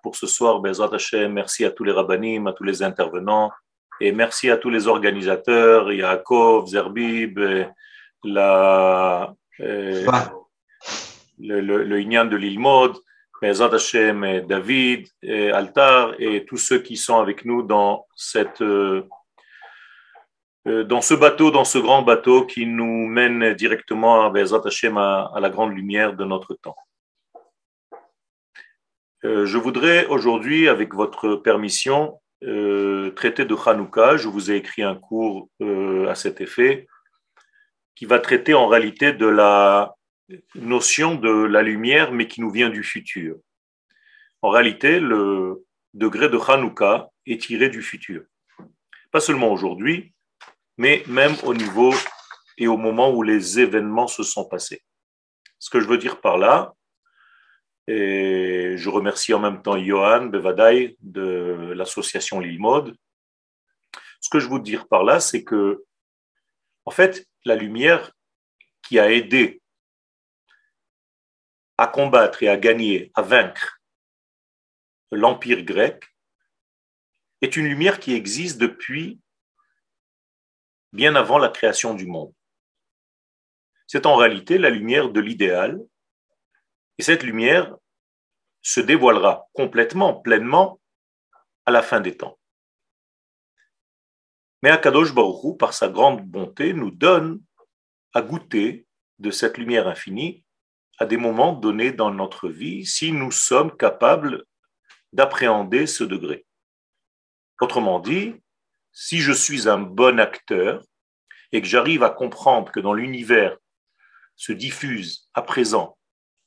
pour ce soir. Merci à tous les rabbinim, à tous les intervenants et merci à tous les organisateurs, Yaakov, Zerbib, la, euh, le, le, le Inyan de l'Ilmod, Bezrat Hashem, David, et Altar et tous ceux qui sont avec nous dans cette. Euh, euh, dans ce bateau, dans ce grand bateau qui nous mène directement à la grande lumière de notre temps. Euh, je voudrais aujourd'hui, avec votre permission, euh, traiter de Hanouka. Je vous ai écrit un cours euh, à cet effet qui va traiter en réalité de la notion de la lumière, mais qui nous vient du futur. En réalité, le degré de Hanouka est tiré du futur. Pas seulement aujourd'hui, mais même au niveau et au moment où les événements se sont passés. Ce que je veux dire par là, et je remercie en même temps Johan Bevadai de l'association Lilmod. Ce que je veux dire par là, c'est que, en fait, la lumière qui a aidé à combattre et à gagner, à vaincre l'Empire grec, est une lumière qui existe depuis bien avant la création du monde. C'est en réalité la lumière de l'idéal et cette lumière se dévoilera complètement, pleinement, à la fin des temps. Mais Akadosh Baruch par sa grande bonté, nous donne à goûter de cette lumière infinie à des moments donnés dans notre vie si nous sommes capables d'appréhender ce degré. Autrement dit, si je suis un bon acteur et que j'arrive à comprendre que dans l'univers se diffuse à présent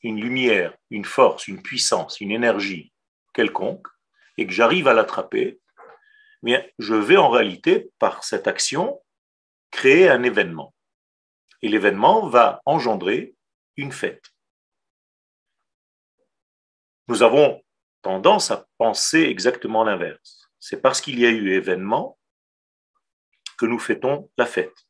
une lumière, une force, une puissance, une énergie quelconque, et que j'arrive à l'attraper, mais je vais en réalité, par cette action, créer un événement. Et l'événement va engendrer une fête. Nous avons tendance à penser exactement l'inverse. C'est parce qu'il y a eu événement que nous fêtons la fête.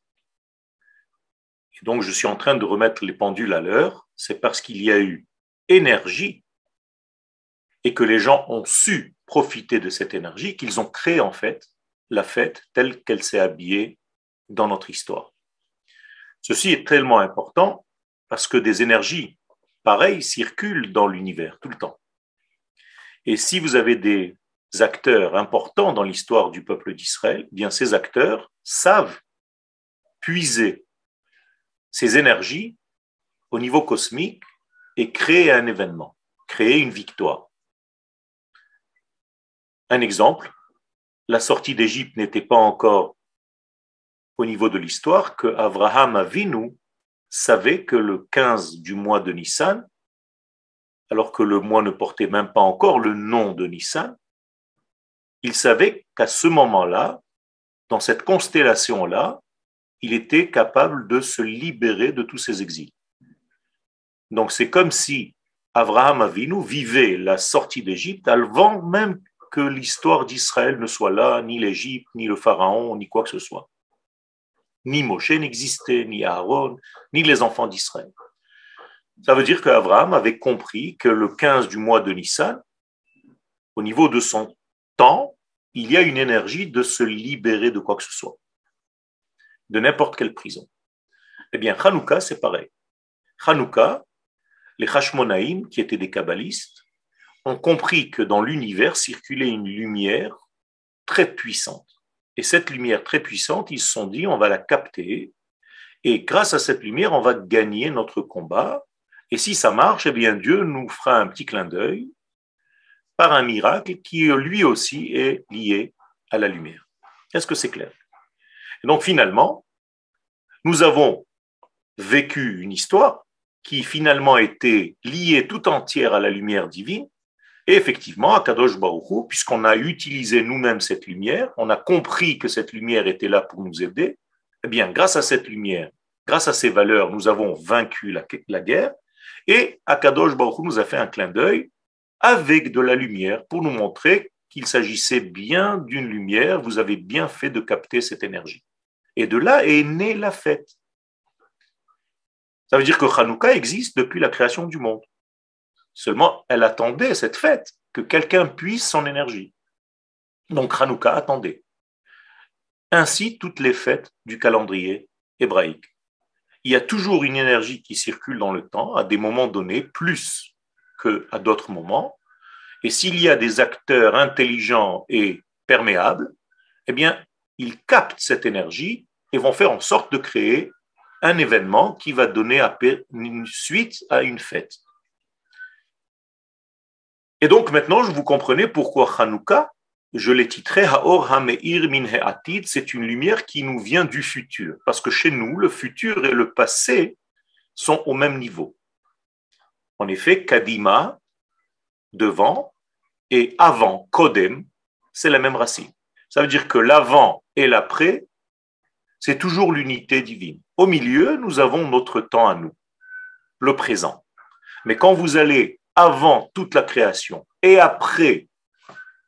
Et donc, je suis en train de remettre les pendules à l'heure. C'est parce qu'il y a eu énergie et que les gens ont su profiter de cette énergie qu'ils ont créé en fait la fête telle qu'elle s'est habillée dans notre histoire. Ceci est tellement important parce que des énergies pareilles circulent dans l'univers tout le temps. Et si vous avez des acteurs importants dans l'histoire du peuple d'Israël, eh bien ces acteurs savent puiser ces énergies au niveau cosmique et créer un événement, créer une victoire. Un exemple, la sortie d'Égypte n'était pas encore au niveau de l'histoire que Abraham Avinu savait que le 15 du mois de Nissan, alors que le mois ne portait même pas encore le nom de Nissan, il savait qu'à ce moment-là, dans cette constellation-là, il était capable de se libérer de tous ses exils. Donc c'est comme si Abraham Avinu vivait la sortie d'Égypte avant même que l'histoire d'Israël ne soit là, ni l'Égypte, ni le Pharaon, ni quoi que ce soit. Ni Moshe n'existait, ni Aaron, ni les enfants d'Israël. Ça veut dire qu'Abraham avait compris que le 15 du mois de Nissan, au niveau de son temps, il y a une énergie de se libérer de quoi que ce soit de n'importe quelle prison. Eh bien, Hanouka, c'est pareil. Hanouka, les Hashmonaïm, qui étaient des kabbalistes, ont compris que dans l'univers circulait une lumière très puissante. Et cette lumière très puissante, ils se sont dit, on va la capter, et grâce à cette lumière, on va gagner notre combat. Et si ça marche, eh bien, Dieu nous fera un petit clin d'œil par un miracle qui, lui aussi, est lié à la lumière. Est-ce que c'est clair? Donc finalement, nous avons vécu une histoire qui finalement était liée tout entière à la lumière divine. Et effectivement, à Kadosh Baruch puisqu'on a utilisé nous-mêmes cette lumière, on a compris que cette lumière était là pour nous aider, eh bien, grâce à cette lumière, grâce à ces valeurs, nous avons vaincu la, guerre. Et Akadosh Baruch nous a fait un clin d'œil avec de la lumière pour nous montrer qu'il s'agissait bien d'une lumière. Vous avez bien fait de capter cette énergie. Et de là est née la fête. Ça veut dire que Hanouka existe depuis la création du monde. Seulement, elle attendait cette fête, que quelqu'un puisse son énergie. Donc Hanouka attendait. Ainsi, toutes les fêtes du calendrier hébraïque. Il y a toujours une énergie qui circule dans le temps, à des moments donnés, plus qu'à d'autres moments. Et s'il y a des acteurs intelligents et perméables, eh bien, ils captent cette énergie et vont faire en sorte de créer un événement qui va donner une suite à une fête. Et donc maintenant, je vous comprenez pourquoi Hanouka je l'ai titré Haor Hameir c'est une lumière qui nous vient du futur. Parce que chez nous, le futur et le passé sont au même niveau. En effet, Kadima, devant, et avant, Kodem, c'est la même racine. Ça veut dire que l'avant et l'après, c'est toujours l'unité divine. Au milieu, nous avons notre temps à nous, le présent. Mais quand vous allez avant toute la création et après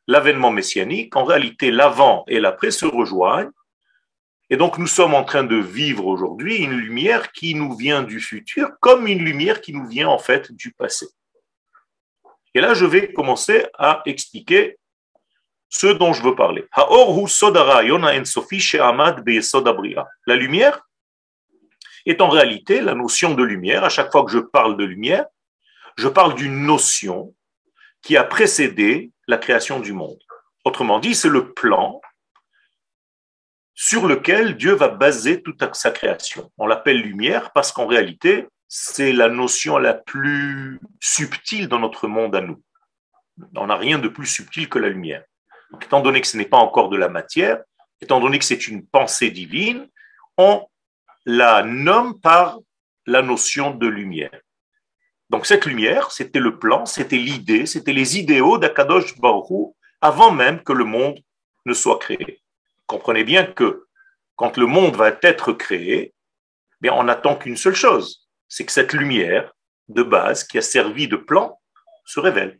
l'avènement messianique, en réalité, l'avant et l'après se rejoignent. Et donc, nous sommes en train de vivre aujourd'hui une lumière qui nous vient du futur, comme une lumière qui nous vient en fait du passé. Et là, je vais commencer à expliquer ce dont je veux parler. La lumière est en réalité la notion de lumière. À chaque fois que je parle de lumière, je parle d'une notion qui a précédé la création du monde. Autrement dit, c'est le plan sur lequel Dieu va baser toute sa création. On l'appelle lumière parce qu'en réalité, c'est la notion la plus subtile dans notre monde à nous. On n'a rien de plus subtil que la lumière. Étant donné que ce n'est pas encore de la matière, étant donné que c'est une pensée divine, on la nomme par la notion de lumière. Donc cette lumière, c'était le plan, c'était l'idée, c'était les idéaux d'Akadosh Baruch avant même que le monde ne soit créé. Comprenez bien que quand le monde va être créé, bien on n'attend qu'une seule chose, c'est que cette lumière de base qui a servi de plan se révèle.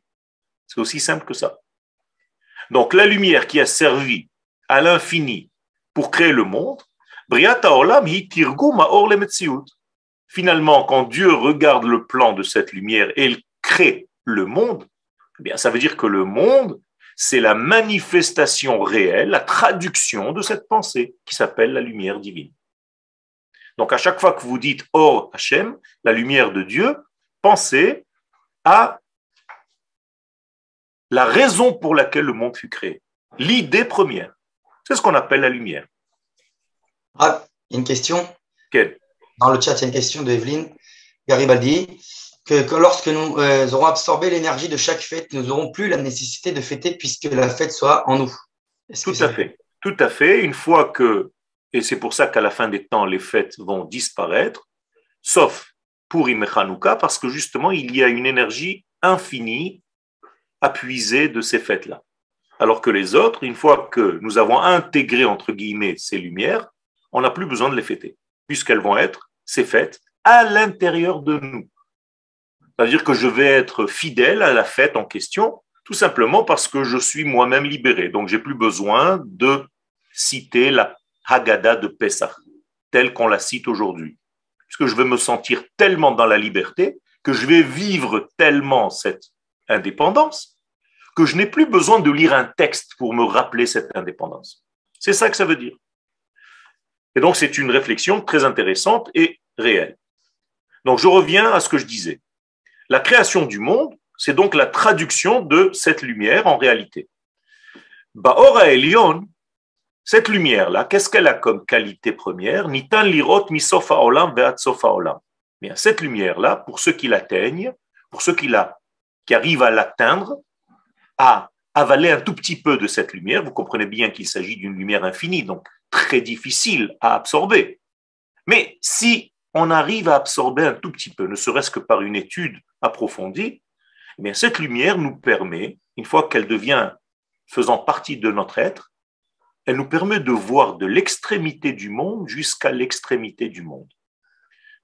C'est aussi simple que ça. Donc la lumière qui a servi à l'infini pour créer le monde, Finalement, quand Dieu regarde le plan de cette lumière et il crée le monde, eh bien, ça veut dire que le monde, c'est la manifestation réelle, la traduction de cette pensée qui s'appelle la lumière divine. Donc, à chaque fois que vous dites Or Hachem, la lumière de Dieu, pensez à la raison pour laquelle le monde fut créé. L'idée première. C'est ce qu'on appelle la lumière. Ah, une question Quelle? Dans le chat, il y a une question de Evelyne Garibaldi. Que, lorsque nous euh, aurons absorbé l'énergie de chaque fête, nous n'aurons plus la nécessité de fêter puisque la fête soit en nous. Tout à fait. Tout à fait. Une fois que, et c'est pour ça qu'à la fin des temps, les fêtes vont disparaître, sauf pour Imechanouka, parce que justement, il y a une énergie infinie à de ces fêtes-là. Alors que les autres, une fois que nous avons intégré, entre guillemets, ces lumières, on n'a plus besoin de les fêter, puisqu'elles vont être c'est fait à l'intérieur de nous. C'est-à-dire que je vais être fidèle à la fête en question, tout simplement parce que je suis moi-même libéré. Donc, j'ai plus besoin de citer la Haggadah de Pessah, telle qu'on la cite aujourd'hui. Puisque je vais me sentir tellement dans la liberté que je vais vivre tellement cette indépendance que je n'ai plus besoin de lire un texte pour me rappeler cette indépendance. C'est ça que ça veut dire. Et donc, c'est une réflexion très intéressante et réelle. Donc, je reviens à ce que je disais. La création du monde, c'est donc la traduction de cette lumière en réalité. Baora Elion, cette lumière-là, qu'est-ce qu'elle a comme qualité première? Nitan lirot misofa olam sofa olam. Bien, cette lumière-là, pour ceux qui l'atteignent, pour ceux qui, la, qui arrivent à l'atteindre, à avaler un tout petit peu de cette lumière, vous comprenez bien qu'il s'agit d'une lumière infinie, donc très difficile à absorber. Mais si on arrive à absorber un tout petit peu, ne serait-ce que par une étude approfondie, eh bien cette lumière nous permet, une fois qu'elle devient faisant partie de notre être, elle nous permet de voir de l'extrémité du monde jusqu'à l'extrémité du monde.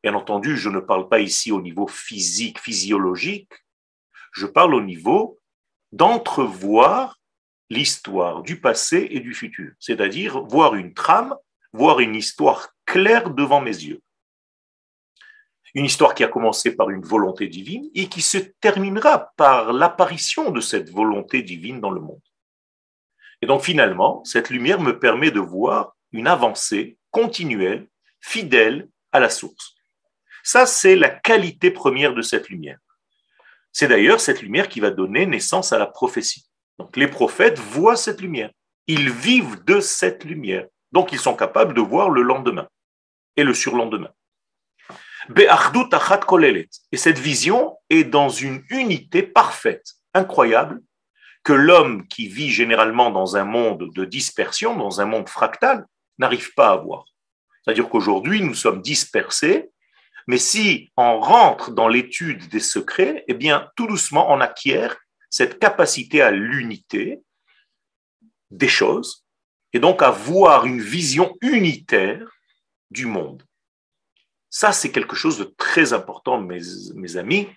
Bien entendu, je ne parle pas ici au niveau physique, physiologique, je parle au niveau d'entrevoir l'histoire du passé et du futur, c'est-à-dire voir une trame, voir une histoire claire devant mes yeux. Une histoire qui a commencé par une volonté divine et qui se terminera par l'apparition de cette volonté divine dans le monde. Et donc finalement, cette lumière me permet de voir une avancée continuelle, fidèle à la source. Ça, c'est la qualité première de cette lumière. C'est d'ailleurs cette lumière qui va donner naissance à la prophétie. Donc les prophètes voient cette lumière. Ils vivent de cette lumière. Donc ils sont capables de voir le lendemain et le surlendemain. Et cette vision est dans une unité parfaite, incroyable, que l'homme qui vit généralement dans un monde de dispersion, dans un monde fractal, n'arrive pas à voir. C'est-à-dire qu'aujourd'hui, nous sommes dispersés, mais si on rentre dans l'étude des secrets, eh bien, tout doucement, on acquiert cette capacité à l'unité des choses, et donc à voir une vision unitaire du monde. Ça, c'est quelque chose de très important, mes, amis.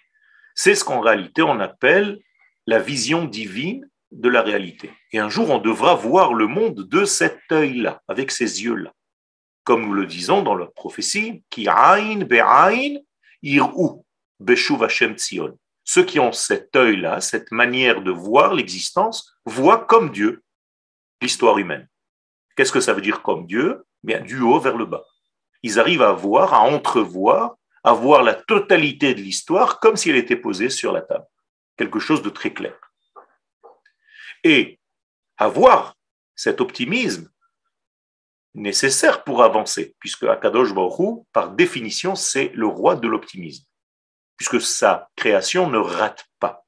C'est ce qu'en réalité on appelle la vision divine de la réalité. Et un jour, on devra voir le monde de cet œil-là, avec ces yeux-là. Comme nous le disons dans la prophétie, qui aïn be'aïn ir'u beshuv Hashem. Ceux qui ont cet œil-là, cette manière de voir l'existence, voient comme Dieu l'histoire humaine. Qu'est-ce que ça veut dire comme Dieu? Bien, du haut vers le bas ils arrivent à voir, à entrevoir, à voir la totalité de l'histoire comme si elle était posée sur la table. Quelque chose de très clair. Et avoir cet optimisme nécessaire pour avancer, puisque Akadosh Baruch par définition, c'est le roi de l'optimisme, puisque sa création ne rate pas.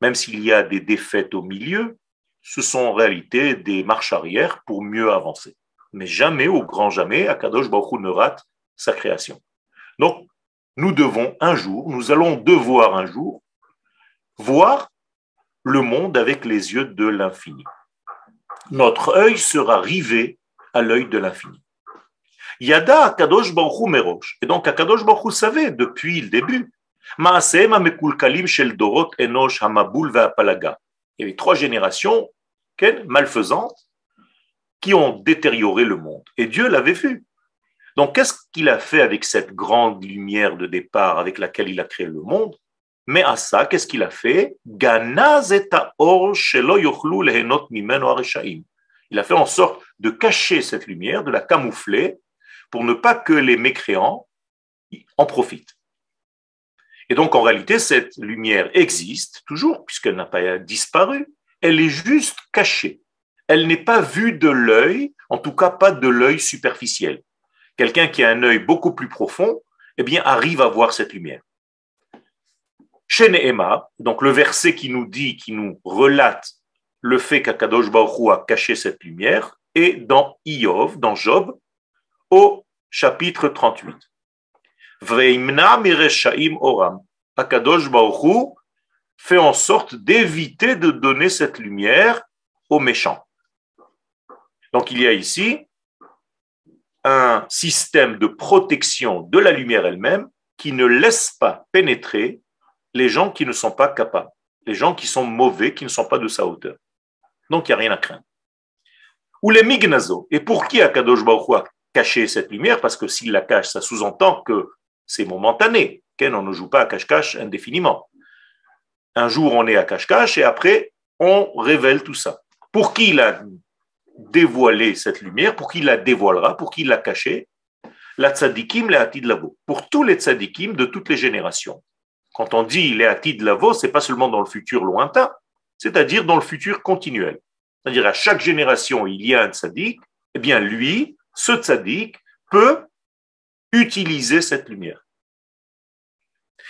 Même s'il y a des défaites au milieu, ce sont en réalité des marches arrière pour mieux avancer mais jamais, au grand jamais, Akadosh Baruch ne rate sa création. Donc, nous devons un jour, nous allons devoir un jour voir le monde avec les yeux de l'infini. Notre œil sera rivé à l'œil de l'infini. Yada Akadosh Baruch Merosh. Et donc Akadosh Baruch savait depuis le début. shel dorot enosh hamabul Il y avait trois générations malfaisantes qui ont détérioré le monde. Et Dieu l'avait vu. Donc, qu'est-ce qu'il a fait avec cette grande lumière de départ avec laquelle il a créé le monde? Mais à ça, qu'est-ce qu'il a fait? Il a fait en sorte de cacher cette lumière, de la camoufler, pour ne pas que les mécréants en profitent. Et donc, en réalité, cette lumière existe toujours, puisqu'elle n'a pas disparu. Elle est juste cachée elle n'est pas vue de l'œil, en tout cas pas de l'œil superficiel. Quelqu'un qui a un œil beaucoup plus profond, eh bien, arrive à voir cette lumière. Chez Nehema, donc le verset qui nous dit, qui nous relate le fait qu'Akadosh Baruch a caché cette lumière, est dans Iov, dans Job, au chapitre 38. Veimna oram. Akadosh Baruch fait en sorte d'éviter de donner cette lumière aux méchants. Donc il y a ici un système de protection de la lumière elle-même qui ne laisse pas pénétrer les gens qui ne sont pas capables, les gens qui sont mauvais, qui ne sont pas de sa hauteur. Donc il n'y a rien à craindre. Ou les mignazo. Et pour qui Akadosh Baruch a caché cette lumière? Parce que s'il la cache, ça sous-entend que c'est momentané. On ne joue pas à cache-cache indéfiniment. Un jour, on est à cache-cache et après, on révèle tout ça. Pour qui il a dévoiler cette lumière, pour qui la dévoilera, pour qui l'a cachée, la tzadikim, la atid lavo, pour tous les tzadikim de toutes les générations. Quand on dit les atid lavo, c'est pas seulement dans le futur lointain, c'est-à-dire dans le futur continuel. C'est-à-dire à chaque génération, il y a un tzadik, eh bien lui, ce tzadik, peut utiliser cette lumière.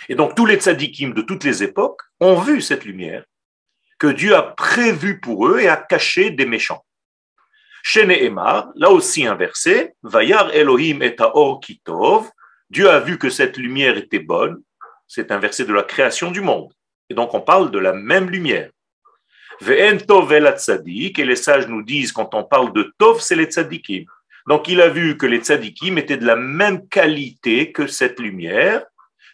Et donc tous les tzadikim de toutes les époques ont vu cette lumière que Dieu a prévue pour eux et a caché des méchants. Chez Nehemar, là aussi inversé, Vayar Elohim et Or Kitov, Dieu a vu que cette lumière était bonne, c'est un verset de la création du monde. Et donc on parle de la même lumière. Ve'en Tov el et les sages nous disent quand on parle de Tov, c'est les tzadikim. Donc il a vu que les tzadikim étaient de la même qualité que cette lumière.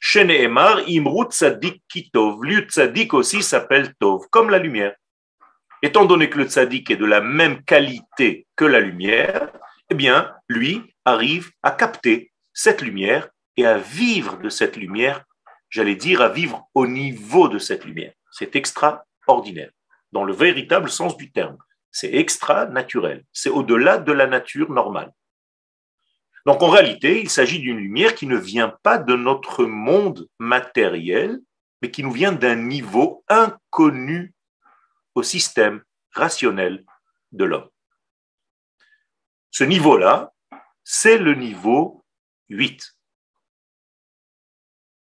Chez Nehemar, Imrut Tzadik Kitov, lui aussi s'appelle Tov, comme la lumière. Étant donné que le tzaddik est de la même qualité que la lumière, eh bien, lui arrive à capter cette lumière et à vivre de cette lumière, j'allais dire à vivre au niveau de cette lumière. C'est extraordinaire, dans le véritable sens du terme. C'est extra-naturel, c'est au-delà de la nature normale. Donc en réalité, il s'agit d'une lumière qui ne vient pas de notre monde matériel, mais qui nous vient d'un niveau inconnu au système rationnel de l'homme. Ce niveau-là, c'est le niveau 8.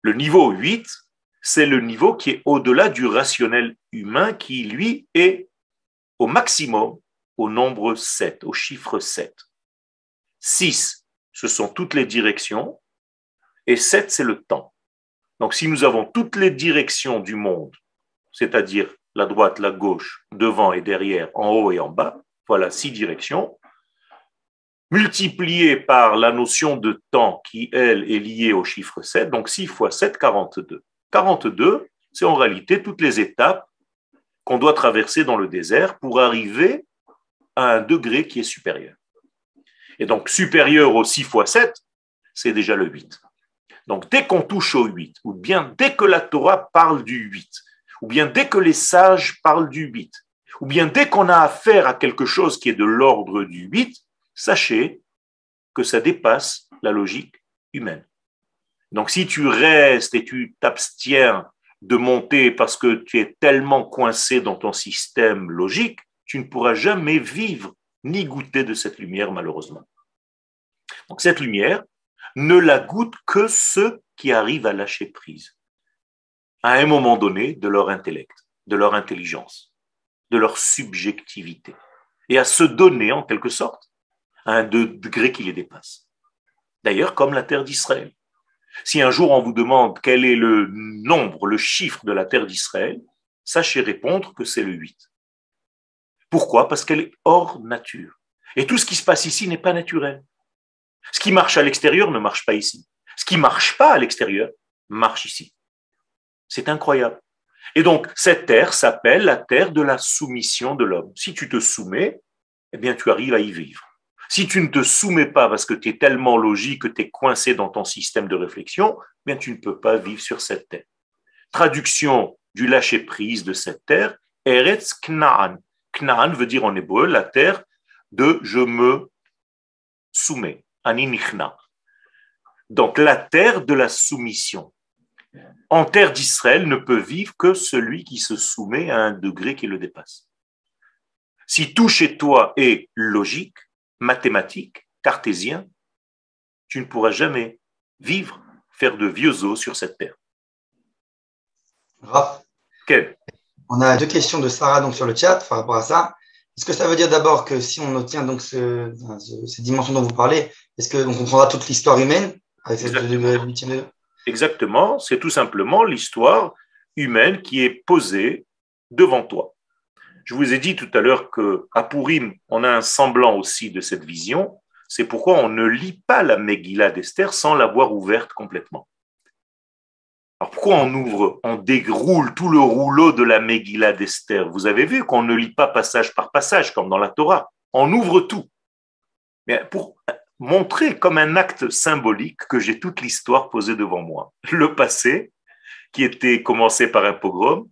Le niveau 8, c'est le niveau qui est au-delà du rationnel humain qui, lui, est au maximum au nombre 7, au chiffre 7. 6, ce sont toutes les directions, et 7, c'est le temps. Donc si nous avons toutes les directions du monde, c'est-à-dire la droite, la gauche, devant et derrière, en haut et en bas, voilà six directions, multiplié par la notion de temps qui, elle, est liée au chiffre 7, donc 6 fois 7, 42. 42, c'est en réalité toutes les étapes qu'on doit traverser dans le désert pour arriver à un degré qui est supérieur. Et donc supérieur au 6 fois 7, c'est déjà le 8. Donc dès qu'on touche au 8, ou bien dès que la Torah parle du 8, ou bien dès que les sages parlent du 8, ou bien dès qu'on a affaire à quelque chose qui est de l'ordre du 8, sachez que ça dépasse la logique humaine. Donc si tu restes et tu t'abstiens de monter parce que tu es tellement coincé dans ton système logique, tu ne pourras jamais vivre ni goûter de cette lumière, malheureusement. Donc cette lumière ne la goûtent que ceux qui arrivent à lâcher prise, à un moment donné, de leur intellect, de leur intelligence, de leur subjectivité, et à se donner en quelque sorte à un degré qui les dépasse. D'ailleurs, comme la terre d'Israël. Si un jour on vous demande quel est le nombre, le chiffre de la terre d'Israël, sachez répondre que c'est le 8. Pourquoi? Parce qu'elle est hors nature. Et tout ce qui se passe ici n'est pas naturel. Ce qui marche à l'extérieur ne marche pas ici. Ce qui marche pas à l'extérieur marche ici. C'est incroyable. Et donc, cette terre s'appelle la terre de la soumission de l'homme. Si tu te soumets, eh bien, tu arrives à y vivre. Si tu ne te soumets pas parce que tu es tellement logique que tu es coincé dans ton système de réflexion, eh bien tu ne peux pas vivre sur cette terre. Traduction du lâcher-prise de cette terre, Eretz Knaan. Knaan veut dire en hébreu la terre de je me soumets, Aninichna. Donc la terre de la soumission. En terre d'Israël ne peut vivre que celui qui se soumet à un degré qui le dépasse. Si tout chez toi est logique, mathématique, cartésien, tu ne pourras jamais vivre, faire de vieux os sur cette terre. Raph, Quel on a deux questions de Sarah donc, sur le chat par rapport à ça. Est-ce que ça veut dire d'abord que si on obtient donc ce, enfin, ce- ces dimensions dont vous parlez, est-ce qu'on comprendra toute l'histoire humaine avec cette Exactement, c'est tout simplement l'histoire humaine qui est posée devant toi. Je vous ai dit tout à l'heure que à Purim, on a un semblant aussi de cette vision. C'est pourquoi on ne lit pas la Megillah d'Esther sans l'avoir ouverte complètement. Alors pourquoi on ouvre, on déroule tout le rouleau de la Megillah d'Esther? Vous avez vu qu'on ne lit pas passage par passage comme dans la Torah. On ouvre tout. Mais pour montrer comme un acte symbolique que j'ai toute l'histoire posée devant moi. Le passé, qui était commencé par un pogrom,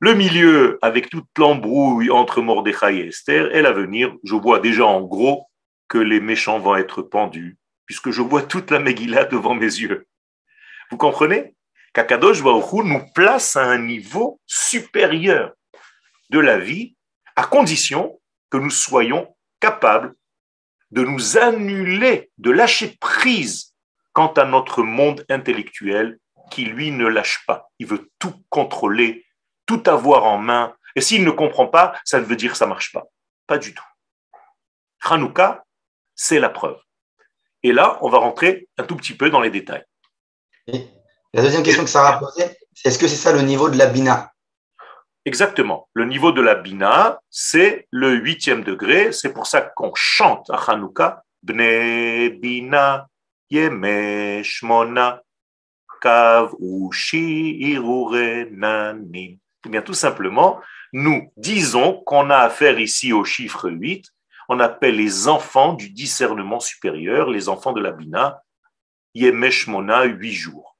le milieu avec toute l'embrouille entre Mordechai et Esther, et l'avenir, je vois déjà en gros que les méchants vont être pendus, puisque je vois toute la Megillah devant mes yeux. Vous comprenez? Kakadosh Baruch nous place à un niveau supérieur de la vie, à condition que nous soyons capables de nous annuler, de lâcher prise quant à notre monde intellectuel qui, lui, ne lâche pas. Il veut tout contrôler, tout avoir en main. Et s'il ne comprend pas, ça ne veut dire que ça ne marche pas. Pas du tout. Hanouka, c'est la preuve. Et là, on va rentrer un tout petit peu dans les détails. La deuxième question que Sarah a posée, c'est est-ce que c'est ça le niveau de la Bina? Exactement. Le niveau de la Bina, c'est le huitième degré. C'est pour ça qu'on chante à Hanouka Bne Bina Yemesh Mona Kav Ushi Irure Nanim. Eh bien, tout simplement, nous disons qu'on a affaire ici au chiffre 8. On appelle les enfants du discernement supérieur, les enfants de la Bina, Yemeshmona, huit jours.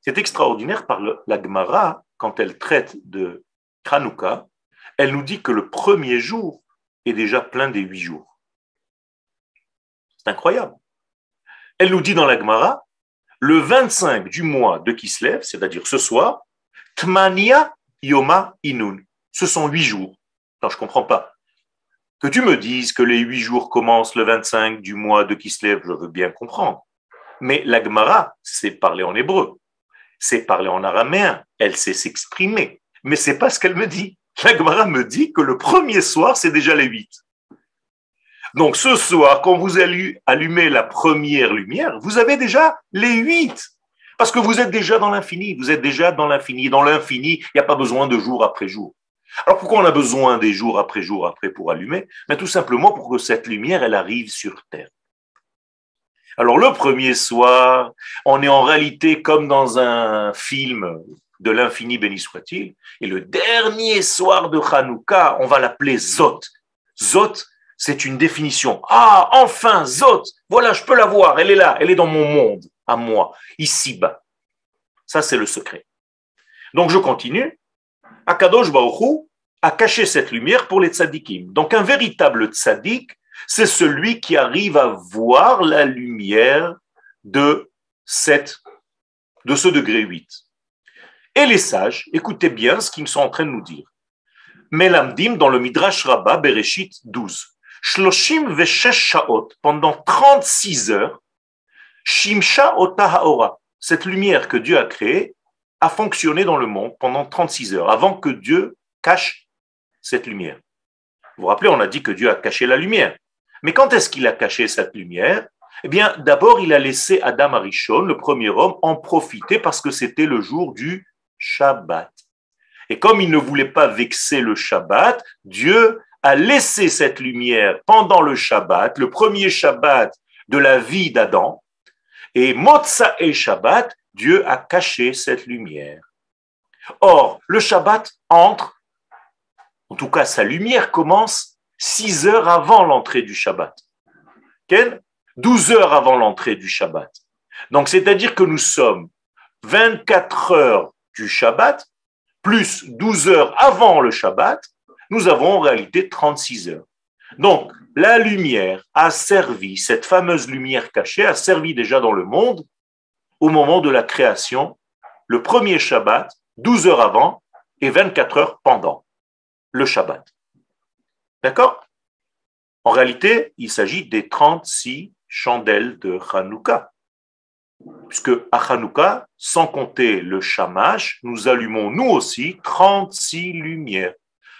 C'est extraordinaire par la Gemara, quand elle traite de Hanouka, elle nous dit que le premier jour est déjà plein des huit jours. C'est incroyable. Elle nous dit dans la Gemara, le 25 du mois de Kislev, c'est-à-dire ce soir, Tmania Yoma Inun. Ce sont huit jours. Alors je comprends pas. Que tu me dises que les huit jours commencent le 25 du mois de Kislev, je veux bien comprendre. Mais la Gemara, c'est parler en hébreu, c'est parler en araméen, elle sait s'exprimer. Mais c'est pas ce qu'elle me dit. La Gemara me dit que le premier soir, c'est déjà les huit. Donc ce soir, quand vous allez allumer la première lumière, vous avez déjà les huit. Parce que vous êtes déjà dans l'infini, vous êtes déjà dans l'infini. Dans l'infini, il n'y a pas besoin de jour après jour. Alors pourquoi on a besoin des jours après jour après pour allumer? Mais Tout simplement pour que cette lumière, elle arrive sur Terre. Alors le premier soir, on est en réalité comme dans un film de l'infini béni soit-il, et le dernier soir de Hanouka, on va l'appeler Zot. Zot, c'est une définition. Ah, enfin, Zot, voilà, je peux la voir, elle est là, elle est dans mon monde, à moi, ici-bas. Ça, c'est le secret. Donc, je continue. Akadosh Baruch a caché cette lumière pour les tzadikim. Donc, un véritable tzadik, c'est celui qui arrive à voir la lumière de cette, de ce degré 8. Et les sages, écoutez bien ce qu'ils sont en train de nous dire. Melamdim dans le Midrash Rabbah, Bereshit 12. Shloshim veshesh shaot, pendant 36 heures, Shimsha Haora, cette lumière que Dieu a créée, a fonctionné dans le monde pendant 36 heures, avant que Dieu cache cette lumière. Vous vous rappelez, on a dit que Dieu a caché la lumière. Mais quand est-ce qu'il a caché cette lumière? Eh bien, d'abord, il a laissé Adam Arishon, le premier homme, en profiter parce que c'était le jour du Shabbat. Et comme il ne voulait pas vexer le Shabbat, Dieu a laissé cette lumière pendant le Shabbat, le premier Shabbat de la vie d'Adam, et Motza et Shabbat, Dieu a caché cette lumière. Or, le Shabbat entre, en tout cas sa lumière commence six heures avant l'entrée du Shabbat. Quelle 12 heures avant l'entrée du Shabbat. Donc, c'est-à-dire que nous sommes 24 heures du Shabbat, plus 12 heures avant le Shabbat, nous avons en réalité 36 heures. Donc, la lumière a servi, cette fameuse lumière cachée a servi déjà dans le monde au moment de la création, le premier Shabbat, 12 heures avant et 24 heures pendant le Shabbat. D'accord? En réalité, il s'agit des 36 chandelles de Hanouka. Puisque à Hanouka, sans compter le Shamash, nous allumons nous aussi 36 lumières.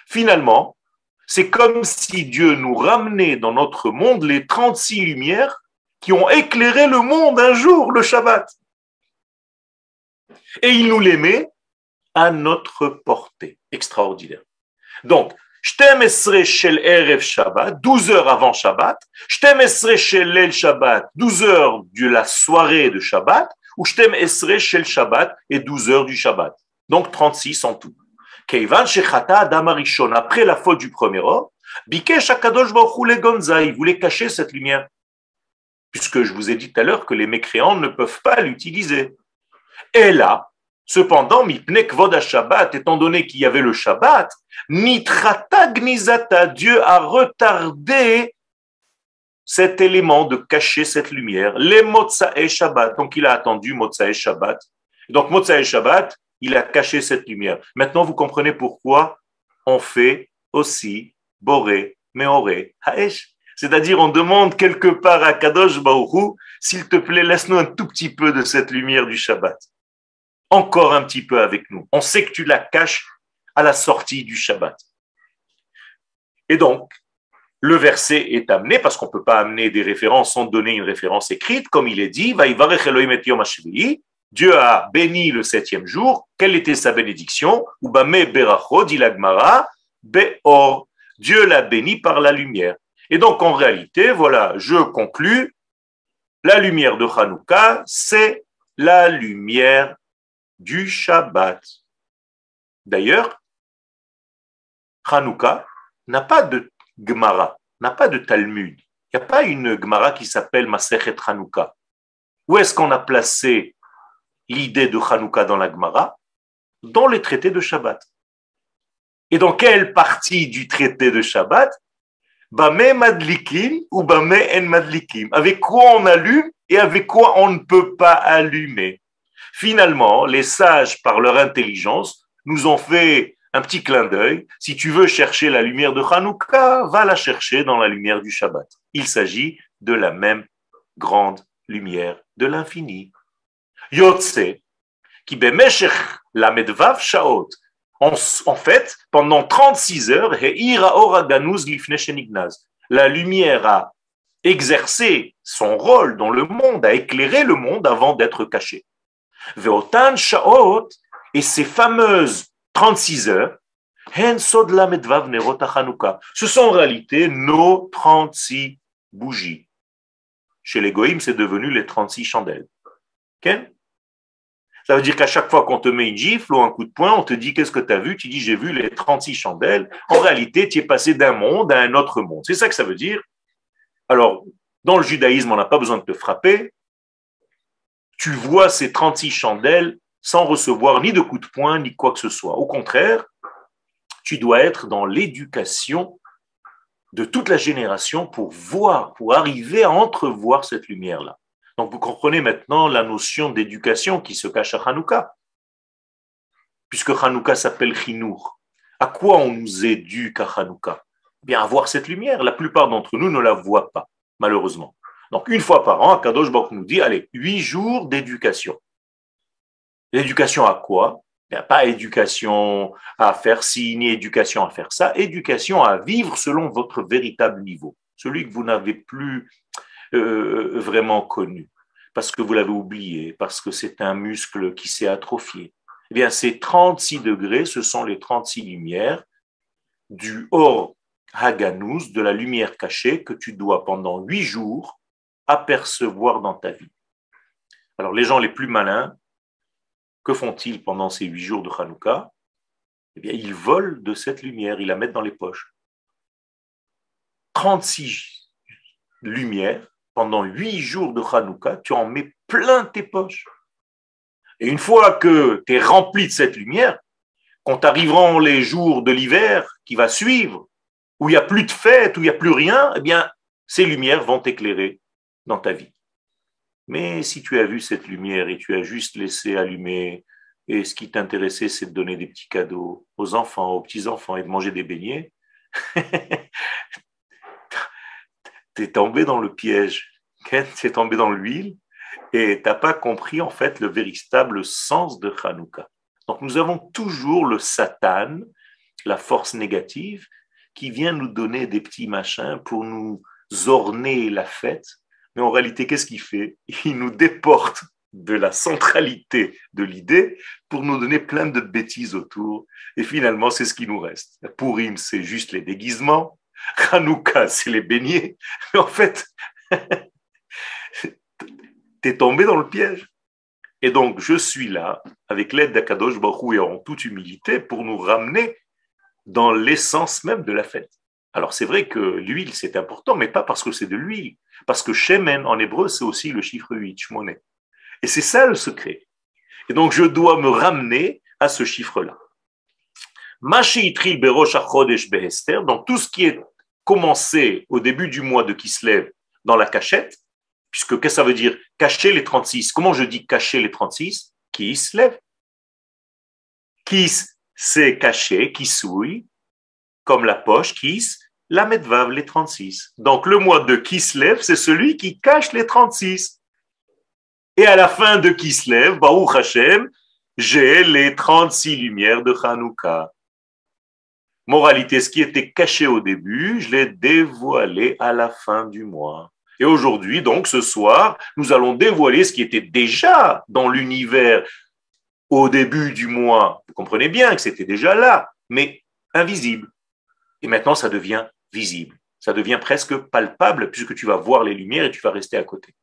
Finalement, c'est comme si Dieu nous ramenait dans notre monde les 36 lumières qui ont éclairé le monde un jour, le Shabbat. Et il nous les met à notre portée. Extraordinaire. Donc, Shtemesre shel Erev Shabbat, 12 heures avant Shabbat, Shtemesre shel El Shabbat, 12 heures de la soirée de Shabbat, ou Shtemesre shel Shabbat et 12 heures du Shabbat. Donc 36 en tout. Après la faute du premier homme, il voulait cacher cette lumière. Puisque je vous ai dit tout à l'heure que les mécréants ne peuvent pas l'utiliser. Et là, cependant, Shabbat, étant donné qu'il y avait le Shabbat, Nitrata Gnizata, Dieu a retardé cet élément de cacher cette lumière, les et Shabbat. Donc il a attendu et Shabbat. Donc et Shabbat, il a caché cette lumière. Maintenant, vous comprenez pourquoi on fait aussi Boré, Meoré, Haesh. C'est-à-dire, on demande quelque part à Kadosh Baoru, s'il te plaît, laisse-nous un tout petit peu de cette lumière du Shabbat. Encore un petit peu avec nous. On sait que tu la caches à la sortie du Shabbat. Et donc, le verset est amené, parce qu'on ne peut pas amener des références sans donner une référence écrite, comme il est dit, Dieu a béni le septième jour. Quelle était sa bénédiction? Beor. Dieu l'a béni par la lumière. Et donc, en réalité, voilà, je conclus, la lumière de Hanouka, c'est la lumière du Shabbat. D'ailleurs, Hanouka n'a pas de Gemara, n'a pas de Talmud. Il n'y a pas une Gemara qui s'appelle Masechet Hanouka. Où est-ce qu'on a placé l'idée de Hanouka dans la Gemara Dans les traités de Shabbat. Et dans quelle partie du traité de Shabbat? Bame madlikim ou bame en madlikim. Avec quoi on allume et avec quoi on ne peut pas allumer? Finalement, les sages, par leur intelligence, nous ont fait un petit clin d'œil. Si tu veux chercher la lumière de Hanouka, va la chercher dans la lumière du Shabbat. Il s'agit de la même grande lumière de l'infini. Yotse, qui bemeshech la medvav shaot. En, fait, pendant 36 heures, la lumière a exercé son rôle dans le monde, a éclairé le monde avant d'être caché. Veotan shaot, et ces fameuses 36 heures, ce sont en réalité nos 36 bougies. Chez les goïms, c'est devenu les 36 chandelles. Ça veut dire qu'à chaque fois qu'on te met une gifle ou un coup de poing, on te dit qu'est-ce que tu as vu? Tu dis j'ai vu les 36 chandelles. En réalité, tu es passé d'un monde à un autre monde. C'est ça que ça veut dire. Alors, dans le judaïsme, on n'a pas besoin de te frapper. Tu vois ces 36 chandelles sans recevoir ni de coup de poing, ni quoi que ce soit. Au contraire, tu dois être dans l'éducation de toute la génération pour voir, pour arriver à entrevoir cette lumière-là. Donc vous comprenez maintenant la notion d'éducation qui se cache à Hanouka. Puisque Hanouka s'appelle Chinour. À quoi on nous éduque à Hanouka? Bien, à voir cette lumière. La plupart d'entre nous ne la voient pas, malheureusement. Donc une fois par an, Kadosh Baruch nous dit, allez, huit jours d'éducation. L'éducation à quoi? Bien, Pas éducation à faire ci, ni éducation à faire ça, éducation à vivre selon votre véritable niveau, celui que vous n'avez plus euh, vraiment connu, parce que vous l'avez oublié, parce que c'est un muscle qui s'est atrophié. Eh bien, ces 36 degrés, ce sont les 36 lumières du Or Haganous, de la lumière cachée que tu dois pendant huit jours apercevoir dans ta vie. Alors, les gens les plus malins, que font-ils pendant ces huit jours de Hanouka? Eh bien, ils volent de cette lumière, ils la mettent dans les poches. 36 lumières pendant huit jours de Hanouka, tu en mets plein tes poches. Et une fois que tu es rempli de cette lumière, quand arriveront les jours de l'hiver qui va suivre, où il n'y a plus de fête, où il n'y a plus rien, eh bien, ces lumières vont t'éclairer dans ta vie. Mais si tu as vu cette lumière et tu as juste laissé allumer, et ce qui t'intéressait, c'est de donner des petits cadeaux aux enfants, aux petits-enfants et de manger des beignets, tu es tombé dans le piège, tu es tombé dans l'huile et tu n'as pas compris en fait le véritable sens de Hanouka. Donc nous avons toujours le Satan, la force négative, qui vient nous donner des petits machins pour nous orner la fête. Mais en réalité, qu'est-ce qu'il fait? Il nous déporte de la centralité de l'idée pour nous donner plein de bêtises autour. Et finalement, c'est ce qui nous reste. Pourim, c'est juste les déguisements. Hanouka, c'est les beignets. Mais en fait, t'es tombé dans le piège. Et donc, je suis là, avec l'aide d'Akadosh Baruch et en toute humilité, pour nous ramener dans l'essence même de la fête. Alors, c'est vrai que l'huile, c'est important, mais pas parce que c'est de l'huile. Parce que Shemen, en hébreu, c'est aussi le chiffre 8, Shmoné. Et c'est ça le secret. Et donc, je dois me ramener à ce chiffre-là. Donc, tout ce qui est commencer au début du mois de Kislev dans la cachette, puisque qu'est-ce que ça veut dire cacher les 36 Comment je dis cacher les 36 Kislev. Kis, c'est caché, souille, comme la poche, kis, la medvav, les 36. Donc le mois de Kislev, c'est celui qui cache les 36. Et à la fin de Kislev, Baruch Hashem, j'ai les 36 lumières de Hanouka. Moralité, ce qui était caché au début, je l'ai dévoilé à la fin du mois. Et aujourd'hui, donc, ce soir, nous allons dévoiler ce qui était déjà dans l'univers au début du mois. Vous comprenez bien que c'était déjà là, mais invisible. Et maintenant, ça devient visible. Ça devient presque palpable puisque tu vas voir les lumières et tu vas rester à côté.